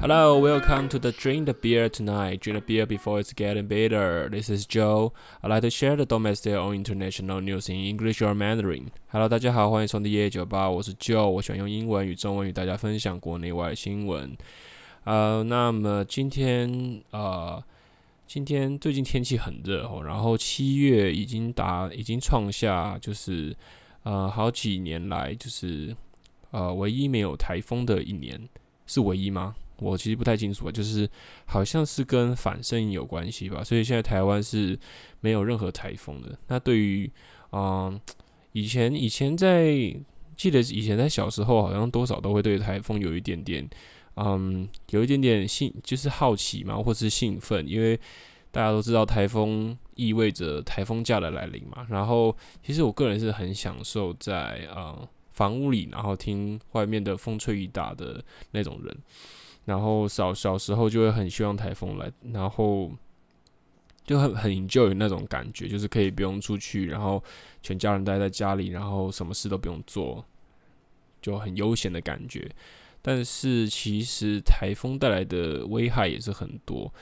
Hello, welcome to the Drink the Beer tonight. Drink the beer before it's getting bitter. This is Joe. I'd like to share the domestic or international news in English or Mandarin. Hello，大家好，欢迎收听夜酒吧，我是 Joe。我喜欢用英文与中文与大家分享国内外新闻。呃，那么今天呃，今天最近天气很热哦，然后七月已经达，已经创下就是呃好几年来就是呃唯一没有台风的一年，是唯一吗？我其实不太清楚啊，就是好像是跟反圣婴有关系吧，所以现在台湾是没有任何台风的。那对于嗯、以前以前在记得以前在小时候，好像多少都会对台风有一点点嗯，有一点点兴，就是好奇嘛，或是兴奋，因为大家都知道台风意味着台风假的来临嘛。然后其实我个人是很享受在呃房屋里，然后听外面的风吹雨打的那种人。然后小小时候就会很希望台风来，然后就很很 enjoy 那种感觉，就是可以不用出去，然后全家人待在家里，然后什么事都不用做，就很悠闲的感觉。但是其实台风带来的危害也是很多，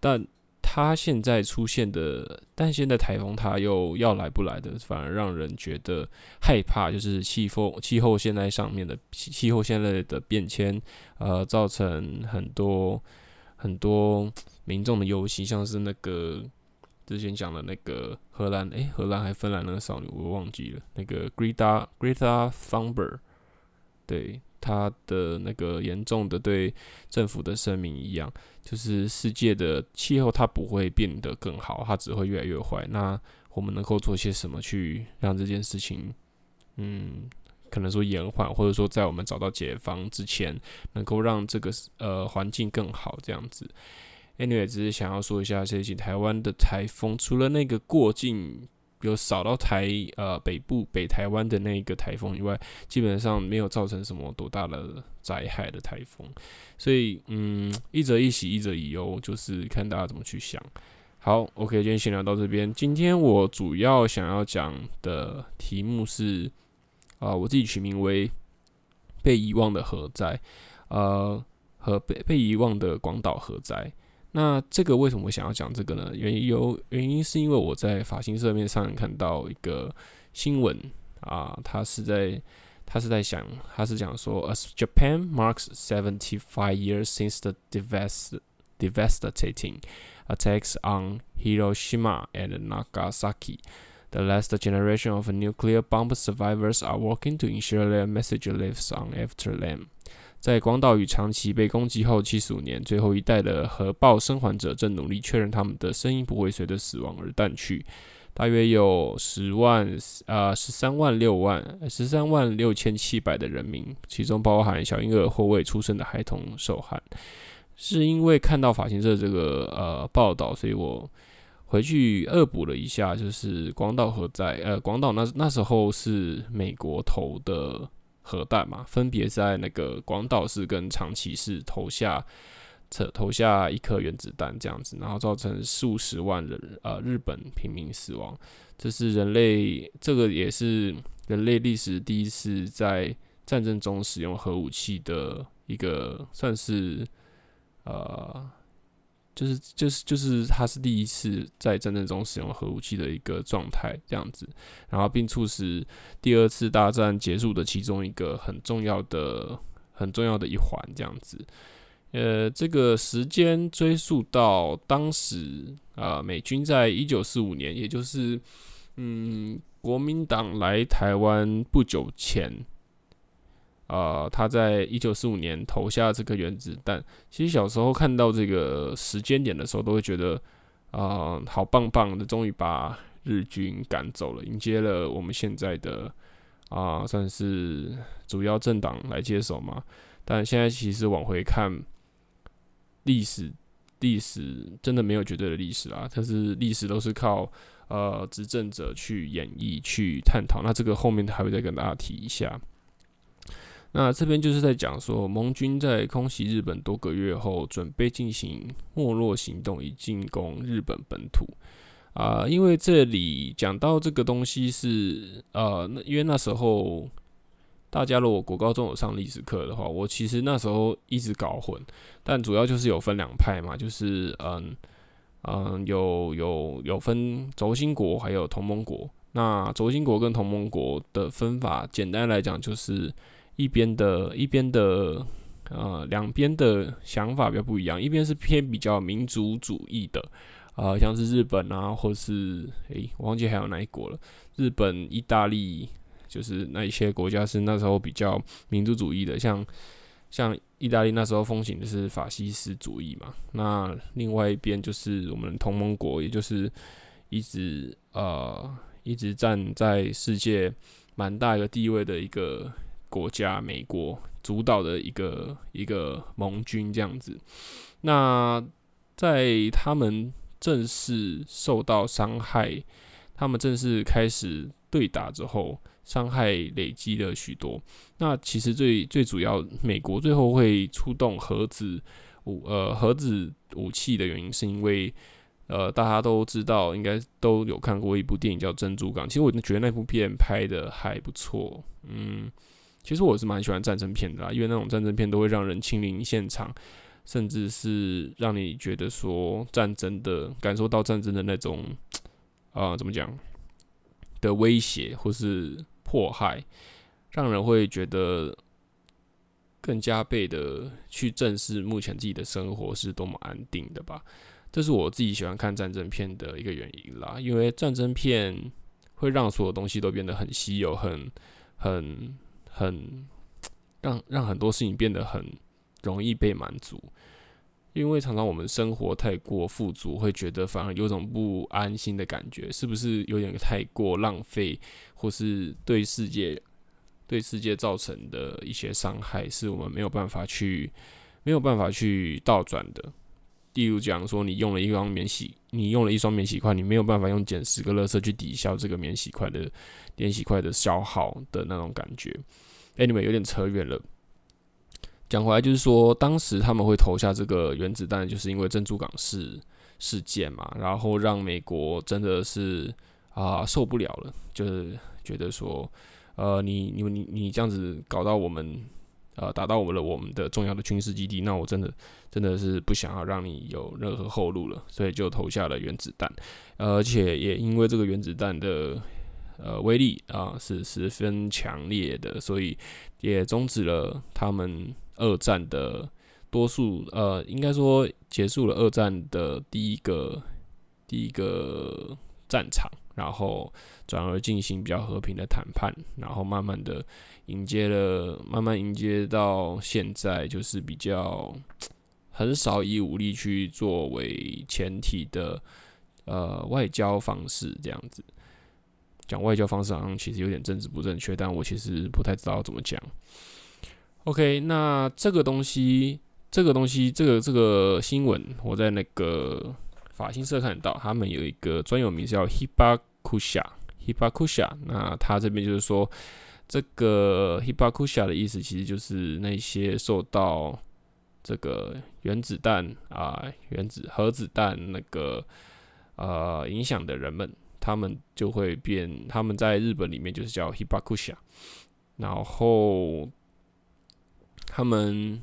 但。它现在出现的，但现在台风它又要来不来的，反而让人觉得害怕。就是气候气候现在上面的气候现在的变迁，呃，造成很多很多民众的忧心，像是那个之前讲的那个荷兰，诶、荷兰还芬兰那个少女，我忘记了，那个 Greta Greta Thunberg，对。他的那个严重的对政府的声明一样，就是世界的气候它不会变得更好，它只会越来越坏。那我们能够做些什么去让这件事情，嗯，可能说延缓，或者说在我们找到解方之前，能够让这个呃环境更好这样子。Anyway，只是想要说一下，最近台湾的台风，除了那个过境。有扫到台呃北部北台湾的那一个台风以外，基本上没有造成什么多大的灾害的台风，所以嗯，一则一喜，一则一忧，就是看大家怎么去想。好，OK，今天先聊到这边。今天我主要想要讲的题目是啊、我自己取名为“被遗忘的核灾”，呃，和被被遗忘的广岛核灾。那这个为什么我想要讲这个呢？原因有原因是因为我在法新社面上看到一个新闻啊，他是在他是在想，他是讲说，As Japan marks seventy five years since the devast devastating attacks on Hiroshima and Nagasaki, the last generation of nuclear bomb survivors are working to ensure their message lives on after them. 在广岛与长崎被攻击后七十五年，最后一代的核爆生还者正努力确认他们的声音不会随着死亡而淡去。大约有十万啊十三万六万十三万六千七百的人民，其中包含小婴儿或未出生的孩童受害。是因为看到法新社这个呃报道，所以我回去恶补了一下，就是广岛核灾。呃，广岛那那时候是美国投的。核弹嘛，分别在那个广岛市跟长崎市投下，投下一颗原子弹这样子，然后造成数十万人呃日本平民死亡。这是人类，这个也是人类历史第一次在战争中使用核武器的一个，算是呃。就是就是就是，他是第一次在战争中使用核武器的一个状态，这样子，然后并促使第二次大战结束的其中一个很重要的、很重要的一环，这样子。呃，这个时间追溯到当时啊、呃，美军在一九四五年，也就是嗯，国民党来台湾不久前。呃，他在一九四五年投下这个原子弹。其实小时候看到这个时间点的时候，都会觉得，啊、好棒棒的，终于把日军赶走了，迎接了我们现在的啊、算是主要政党来接手嘛。但现在其实往回看，历史，历史真的没有绝对的历史啦。但是历史都是靠呃执政者去演绎、去探讨。那这个后面还会再跟大家提一下。那这边就是在讲说，盟军在空袭日本多个月后，准备进行没落行动，以进攻日本本土。啊、因为这里讲到这个东西是，呃，因为那时候大家如果国高中有上历史课的话，我其实那时候一直搞混，但主要就是有分两派嘛，就是嗯嗯有有有分轴心国还有同盟国。那轴心国跟同盟国的分法，简单来讲就是一边的一边的呃两边的想法比较不一样，一边是偏比较民族主义的。呃，像是日本啊，或是诶、我忘记还有哪一国了。日本、意大利，就是那一些国家是那时候比较民族主义的。像像意大利那时候风行的是法西斯主义嘛。那另外一边就是我们同盟国，也就是一直呃一直站在世界蛮大一个地位的一个国家，美国主导的一个一个盟军这样子。那在他们。正式受到伤害，他们正式开始对打之后，伤害累积了许多。那其实最最主要，美国最后会出动核子武呃核子武器的原因，是因为呃大家都知道，应该都有看过一部电影叫《珍珠港》。其实我觉得那部片拍的还不错。嗯，其实我是蛮喜欢战争片的啦，因为那种战争片都会让人亲临现场。甚至是让你觉得说战争的感受到战争的那种，啊、怎么讲的威胁或是迫害，让人会觉得更加倍的去正视目前自己的生活是多么安定的吧。这是我自己喜欢看战争片的一个原因啦，因为战争片会让所有东西都变得很稀有，很很很让让很多事情变得很。容易被满足，因为常常我们生活太过富足，会觉得反而有种不安心的感觉，是不是有点太过浪费，或是对世界对世界造成的一些伤害，是我们没有办法去没有办法去倒转的。例如讲说，你用了一双免洗，你用了一双免洗筷，你没有办法用捡十个垃圾去抵消这个免洗筷的免洗筷的消耗的那种感觉。Anyway，有点扯远了。讲回来就是说，当时他们会投下这个原子弹，就是因为珍珠港事事件嘛，然后让美国真的是啊受不了了，就是觉得说，呃，你你你你这样子搞到我们，呃，打到我们了我们的重要的军事基地，那我真的真的是不想要让你有任何后路了，所以就投下了原子弹，而且也因为这个原子弹的呃威力啊是十分强烈的，所以也终止了他们。二战的多数，呃，应该说结束了二战的第一个第一个战场，然后转而进行比较和平的谈判，然后慢慢的迎接了，慢慢迎接到现在，就是比较很少以武力去作为前提的呃外交方式这样子。讲外交方式好像其实有点政治不正确，但我其实不太知道怎么讲。OK，那这个东西，这个东西，这个这个新闻，我在那个法新社看到，他们有一个专有名字叫 Hibakusha，Hibakusha。那他这边就是说，这个 Hibakusha 的意思其实就是那些受到这个原子弹啊、原子核子弹那个呃影响的人们，他们就会变，他们在日本里面就是叫 Hibakusha，然后。他们，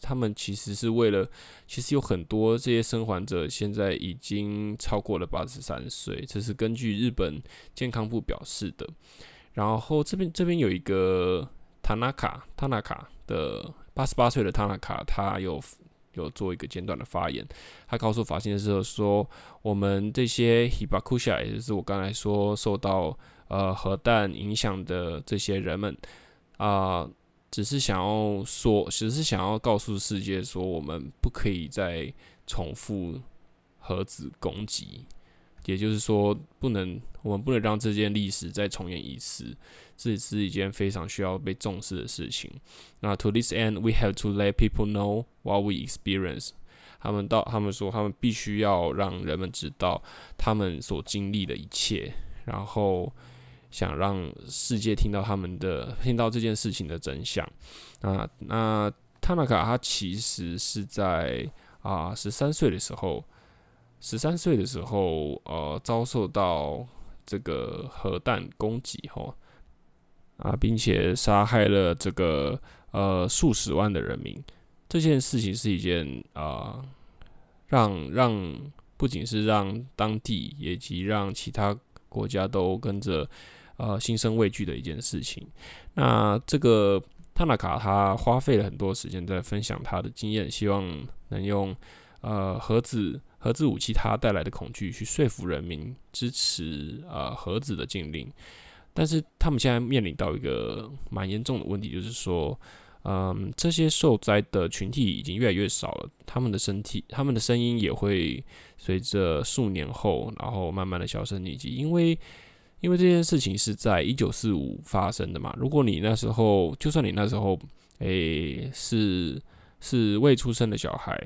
他们其实是为了，其实有很多这些生还者现在已经超过了八十三岁，这是根据日本健康部表示的。然后这边这边有一个塔纳卡，塔纳卡的八十八岁的塔纳卡，他有有做一个简短的发言，他告诉法新社说，我们这些 Hibakusha，也就是我刚才说受到呃核弹影响的这些人们啊。只是想要说，只是想要告诉世界说，我们不可以再重复核子攻击，也就是说，不能，我们不能让这件历史再重演一次，这是一件非常需要被重视的事情。那 To this end, we have to let people know what we experience。他们到，他们说，他们必须要让人们知道他们所经历的一切，然后。想让世界听到他们的，听到这件事情的真相。啊，那塔纳卡他其实是在啊十三岁的时候，十三岁的时候，呃，遭受到这个核弹攻击，吼，啊，并且杀害了这个呃数十万的人民。这件事情是一件啊、让让不仅是让当地，以及让其他国家都跟着呃心生畏惧的一件事情。那这个塔纳卡他花费了很多时间在分享他的经验，希望能用呃核子核子武器它带来的恐惧去说服人民支持呃核子的禁令。但是他们现在面临到一个蛮严重的问题，就是说。嗯，这些受灾的群体已经越来越少了，他们的身体、他们的声音也会随着数年后，然后慢慢的销声匿迹。因为，因为这件事情是在一九四五发生的嘛。如果你那时候，就算你那时候，诶、是是未出生的小孩，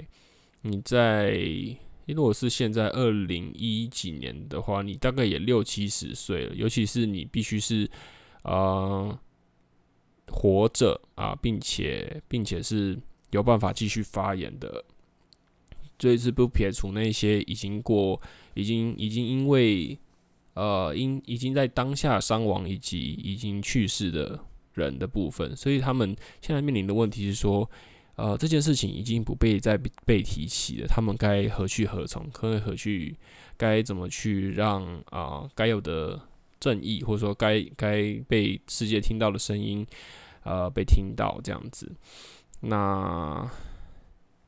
你在，如果是现在二零一几年的话，你大概也六七十岁了。尤其是你必须是，呃。活着啊，并且并且是有办法继续发言的，这是不撇除那些已经过、已经已经因为呃因已经在当下伤亡以及已经去世的人的部分，所以他们现在面临的问题是说，呃，这件事情已经不被再被提起了，他们该何去何从？可何去？该怎么去让啊该有的正义，或者说该该被世界听到的声音？呃，被听到这样子，那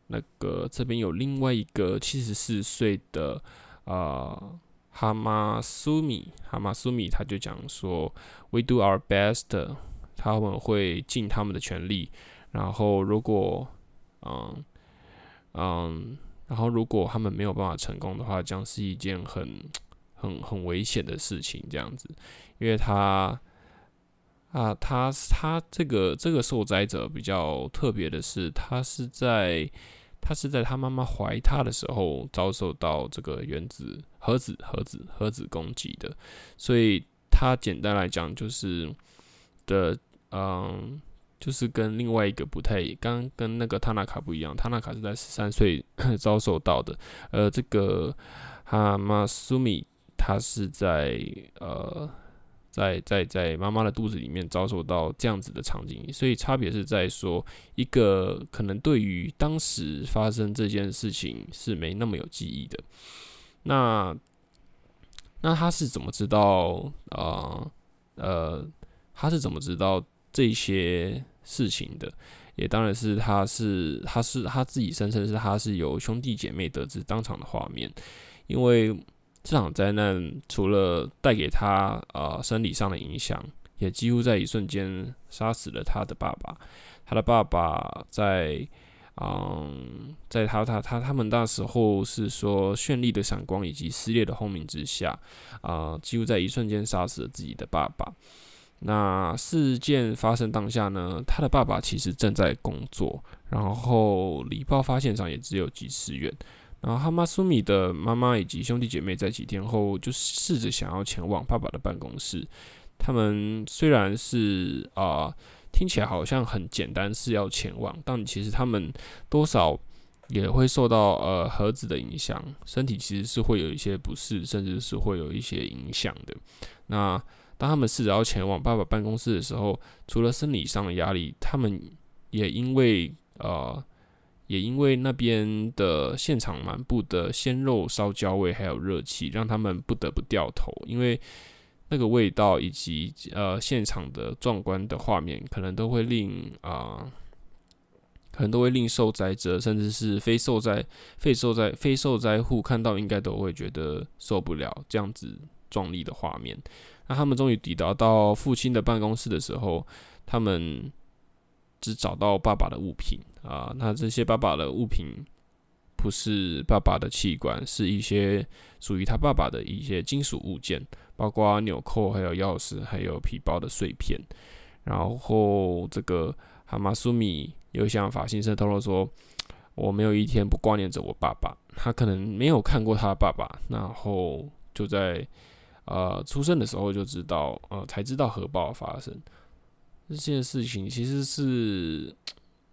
那个这边有另外一个七十四岁的呃哈马苏米，哈马苏米他就讲说，We do our best，他们会尽他们的全力，然后如果嗯嗯，然后如果他们没有办法成功的话，将是一件很很很危险的事情，这样子，因为他。啊，他他这个这个受灾者比较特别的是，他是在他是在他妈妈怀他的时候遭受到这个原子核子核子核子攻击的，所以他简单来讲就是的，嗯，就是跟另外一个不太，刚跟那个塔纳卡不一样，塔纳卡是在十三岁 遭受到的，呃，这个哈马苏米他是在呃。在在在妈妈的肚子里面遭受到这样子的场景，所以差别是在说，一个可能对于当时发生这件事情是没那么有记忆的。那那他是怎么知道啊？呃，呃，他是怎么知道这些事情的？也当然是他是他是他自己声称是他是有兄弟姐妹得知当场的画面，因为。这场灾难除了带给他呃生理上的影响，也几乎在一瞬间杀死了他的爸爸。他的爸爸在嗯，在他他他他们那时候是说绚丽的闪光以及撕裂的轰鸣之下，啊、呃，几乎在一瞬间杀死了自己的爸爸。那事件发生当下呢，他的爸爸其实正在工作，然后离爆发现场也只有几十远。然后哈马苏米的妈妈以及兄弟姐妹在几天后就试着想要前往爸爸的办公室。他们虽然是啊、听起来好像很简单是要前往，但其实他们多少也会受到呃核子的影响，身体其实是会有一些不适，甚至是会有一些影响的。那当他们试着要前往爸爸办公室的时候，除了生理上的压力，他们也因为呃。也因为那边的现场满布的鲜肉烧焦味，还有热气，让他们不得不掉头。因为那个味道以及呃现场的壮观的画面，可能都会令啊、可能都会令受灾者，甚至是非受灾、非受灾、非受灾户看到，应该都会觉得受不了这样子壮丽的画面。那他们终于抵达到父亲的办公室的时候，他们。只找到爸爸的物品啊，那这些爸爸的物品不是爸爸的器官，是一些属于他爸爸的一些金属物件，包括纽扣、还有钥匙、还有皮包的碎片。然后这个哈马苏米又向法新社透露说：“我没有一天不挂念着我爸爸。他可能没有看过他的爸爸，然后就在呃出生的时候就知道，呃才知道核爆发生。”这件事情其实是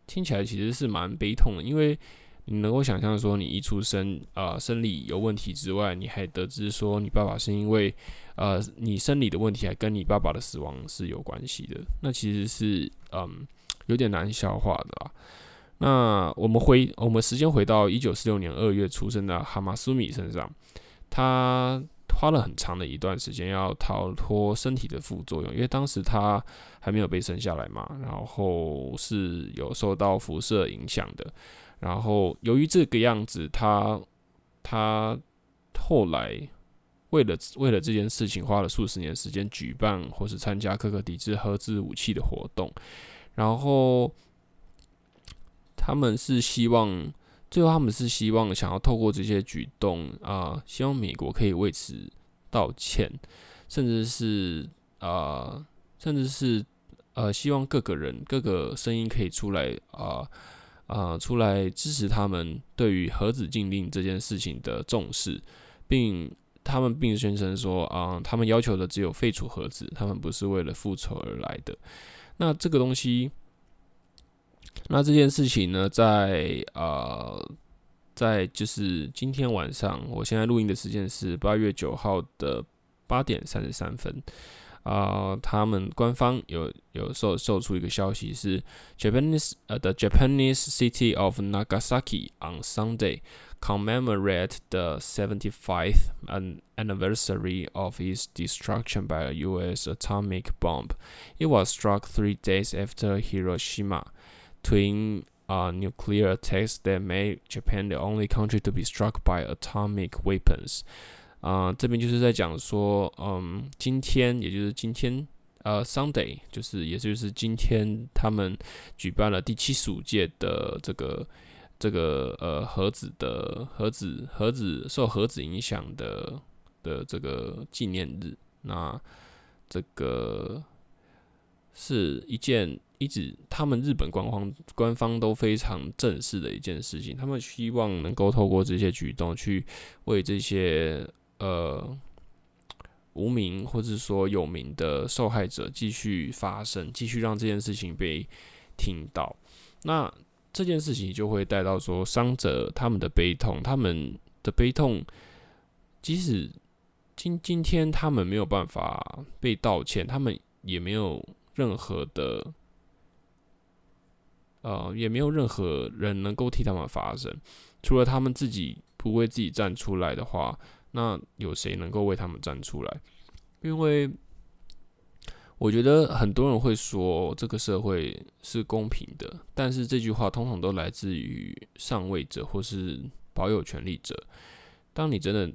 听起来其实是蛮悲痛的，因为你能够想象说，你一出生，呃，生理有问题之外，你还得知说你爸爸是因为，呃，你生理的问题还跟你爸爸的死亡是有关系的，那其实是，嗯，有点难消化的啊。那我们回，我们时间回到一九四六年二月出生的哈马苏米身上，他花了很长的一段时间要逃脱身体的副作用，因为当时他还没有被生下来嘛，然后是有受到辐射影响的。然后，由于这个样子，他他后来为了为了这件事情，花了数十年时间举办或是参加各个抵制核子武器的活动。然后，他们是希望，最后他们是希望想要透过这些举动啊、希望美国可以为此道歉，甚至是啊、甚至是呃，希望各个人各个声音可以出来啊。啊、出来支持他们对于核子禁令这件事情的重视，并他们并宣称说，啊、他们要求的只有废除核子，他们不是为了复仇而来的。那这个东西，那这件事情呢，在呃，在就是今天晚上，我现在录音的时间是八月九号的八点三十三分。啊、uh，他们官方有有售售出一个消息是，Japanese 呃、uh, the Japanese city of Nagasaki on Sunday commemorate the 75th anniversary of its destruction by a U.S. atomic bomb. It was struck three days after Hiroshima Twin uh, nuclear attacks that made Japan the only country to be struck by atomic weapons. 啊、呃，这边就是在讲说，嗯，今天也就是今天，呃，Sunday，就是也就是今天，他们举办了第七十五届的这个这个呃核子的核子核子受核子影响的的这个纪念日。那这个是一件一直他们日本官方官方都非常正视的一件事情，他们希望能够透过这些举动去为这些。呃，无名或者说有名的受害者继续发声，继续让这件事情被听到。那这件事情就会带到说伤者他们的悲痛，他们的悲痛，即使今今天他们没有办法被道歉，他们也没有任何的，呃，也没有任何人能够替他们发声，除了他们自己不为自己站出来的话。那有谁能够为他们站出来？因为我觉得很多人会说这个社会是公平的，但是这句话通常都来自于上位者或是保有权力者。当你真的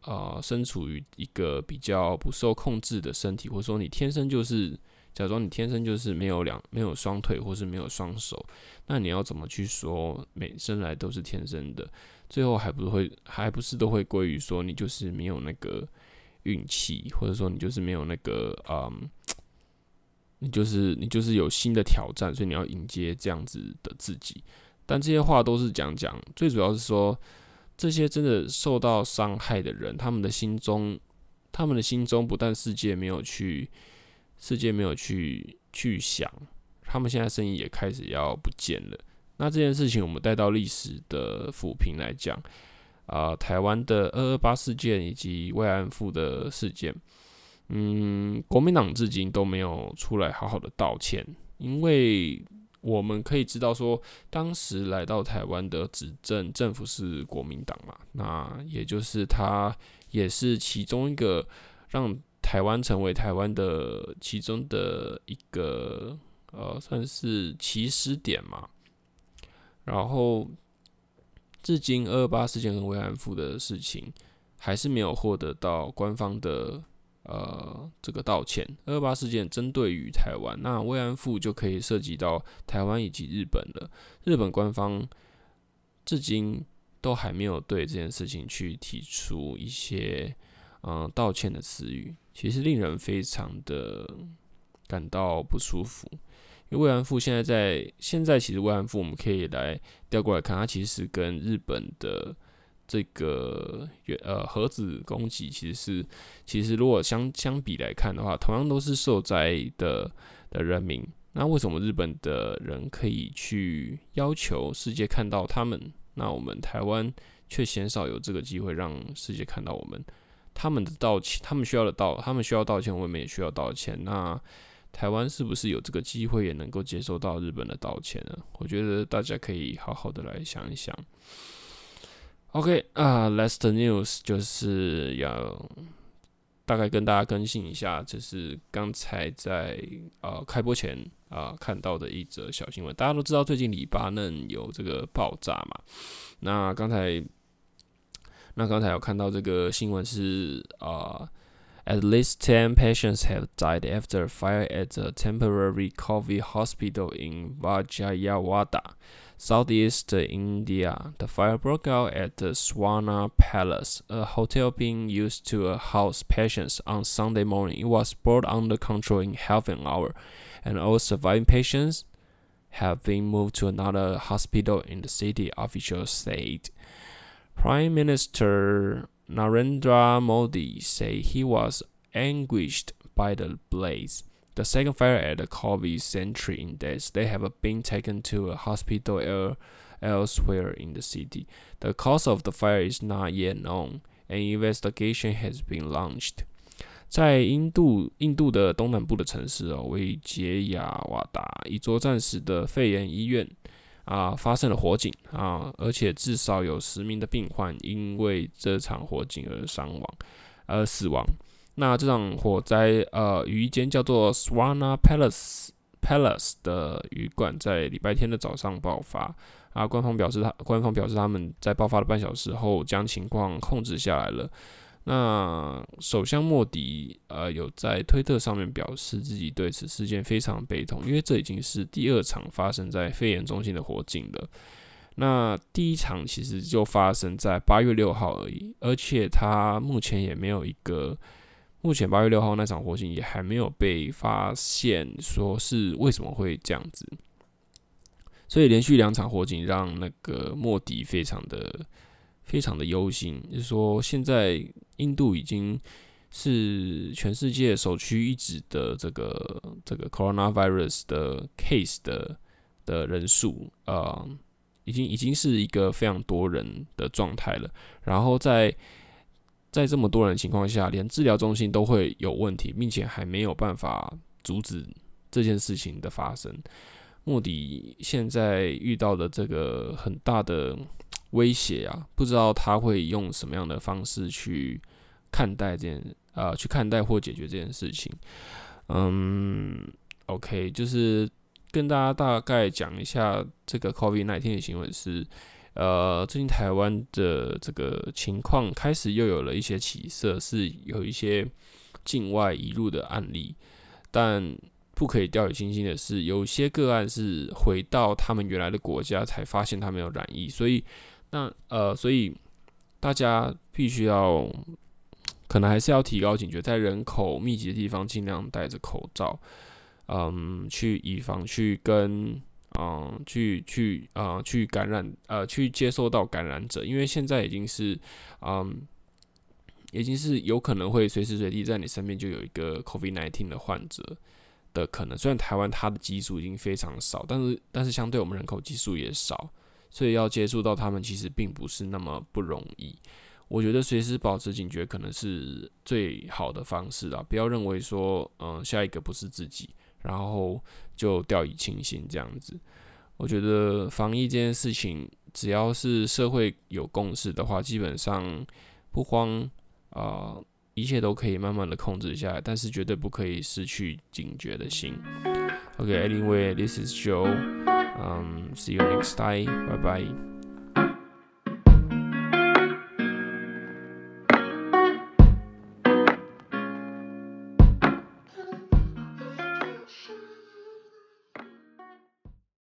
啊、呃、身处于一个比较不受控制的身体，或者说你天生就是假装你天生就是没有两没有双腿或是没有双手，那你要怎么去说每生来都是天生的？最后还不是会，还不是都会归于说你就是没有那个运气，或者说你就是没有那个嗯，你就是你就是有新的挑战，所以你要迎接这样子的自己。但这些话都是讲讲，最主要是说这些真的受到伤害的人，他们的心中，他们的心中不但世界没有去，世界没有去去想，他们现在声音也开始要不见了。那这件事情，我们带到历史的抚平来讲，啊、台湾的二二八事件以及慰安妇的事件，嗯，国民党至今都没有出来好好的道歉，因为我们可以知道说，当时来到台湾的执政政府是国民党嘛，那也就是他也是其中一个让台湾成为台湾的其中的一个呃，算是起始点嘛。然后，至今二二八事件和慰安妇的事情，还是没有获得到官方的呃这个道歉。二二八事件针对于台湾，那慰安妇就可以涉及到台湾以及日本了。日本官方至今都还没有对这件事情去提出一些嗯、道歉的词语，其实令人非常的感到不舒服。因为慰安妇现在在现在，其实慰安妇我们可以来调过来看，它其实跟日本的这个呃核子攻击，其实是其实如果相相比来看的话，同样都是受灾的的人民。那为什么日本的人可以去要求世界看到他们那我们台湾却鲜少有这个机会让世界看到我们。他们的道歉，他们需要的道，他们需要道歉，我们也需要道歉。那台湾是不是有这个机会也能够接受到日本的道歉呢？我觉得大家可以好好的来想一想。OK 啊，Last news 就是要大概跟大家更新一下，这是刚才在呃开播前啊，看到的一则小新闻。大家都知道最近黎巴嫩有这个爆炸嘛，那刚才。那刚才有看到这个新闻是啊、uh，at least ten patients have died after a fire at a temporary COVID hospital in Vijayawada, southeast India. The fire broke out at the Swarna Palace, a hotel being used to house patients on Sunday morning. It was brought under control in half an hour, and all surviving patients have been moved to another hospital in the city, officials said. Prime Minister Narendra Modi said he was anguished by the blaze. The second fire at the COVID center in days. They have been taken to a hospital elsewhere in the city. The cause of the fire is not yet known. An investigation has been launched. 在印度，印度的东南部的城市哦，维杰亚瓦达，一座暂时的肺炎医院。 啊，发生了火警啊，而且至少有十名的病患因为这场火警而伤亡，而死亡。那这场火灾，呃，于一间叫做 Swana Palace Palace 的旅馆在礼拜天的早上爆发。啊，官方表示他，官方表示他们在爆发了半小时后将情况控制下来了。那首相莫迪呃有在推特上面表示自己对此事件非常悲痛，因为这已经是第二场发生在肺炎中心的火警了。那第一场其实就发生在八月六号而已，而且他目前也没有一个，目前八月六号那场火警也还没有被发现说是为什么会这样子。所以连续两场火警让那个莫迪非常的非常的忧心，就是说现在。印度已经是全世界首屈一指的这个这个 coronavirus 的 case 的的人数，呃，已经已经是一个非常多人的状态了。然后在在这么多人情况下，连治疗中心都会有问题，并且还没有办法阻止这件事情的发生。莫迪现在遇到的这个很大的。威胁啊，不知道他会用什么样的方式去看待这件呃，去看待或解决这件事情。嗯，OK，就是跟大家大概讲一下这个 COVID-19 的新闻是，呃，最近台湾的这个情况开始又有了一些起色，是有一些境外移入的案例，但不可以掉以轻心的是，有些个案是回到他们原来的国家才发现他们有染疫，所以。那呃，所以大家必须要，可能还是要提高警觉，在人口密集的地方尽量戴着口罩，嗯，去以防去跟嗯，去去啊、去感染呃，去接受到感染者，因为现在已经是嗯，已经是有可能会随时随地在你身边就有一个 COVID-19 的患者的可能。虽然台湾它的基数已经非常少，但是但是相对我们人口基数也少。所以要接触到他们，其实并不是那么不容易。我觉得随时保持警觉，可能是最好的方式啦。不要认为说，嗯，下一个不是自己，然后就掉以轻心这样子。我觉得防疫这件事情，只要是社会有共识的话，基本上不慌啊，一切都可以慢慢的控制下来。但是绝对不可以失去警觉的心。OK，Anyway，this is Joe。Um, see you next time. Bye bye.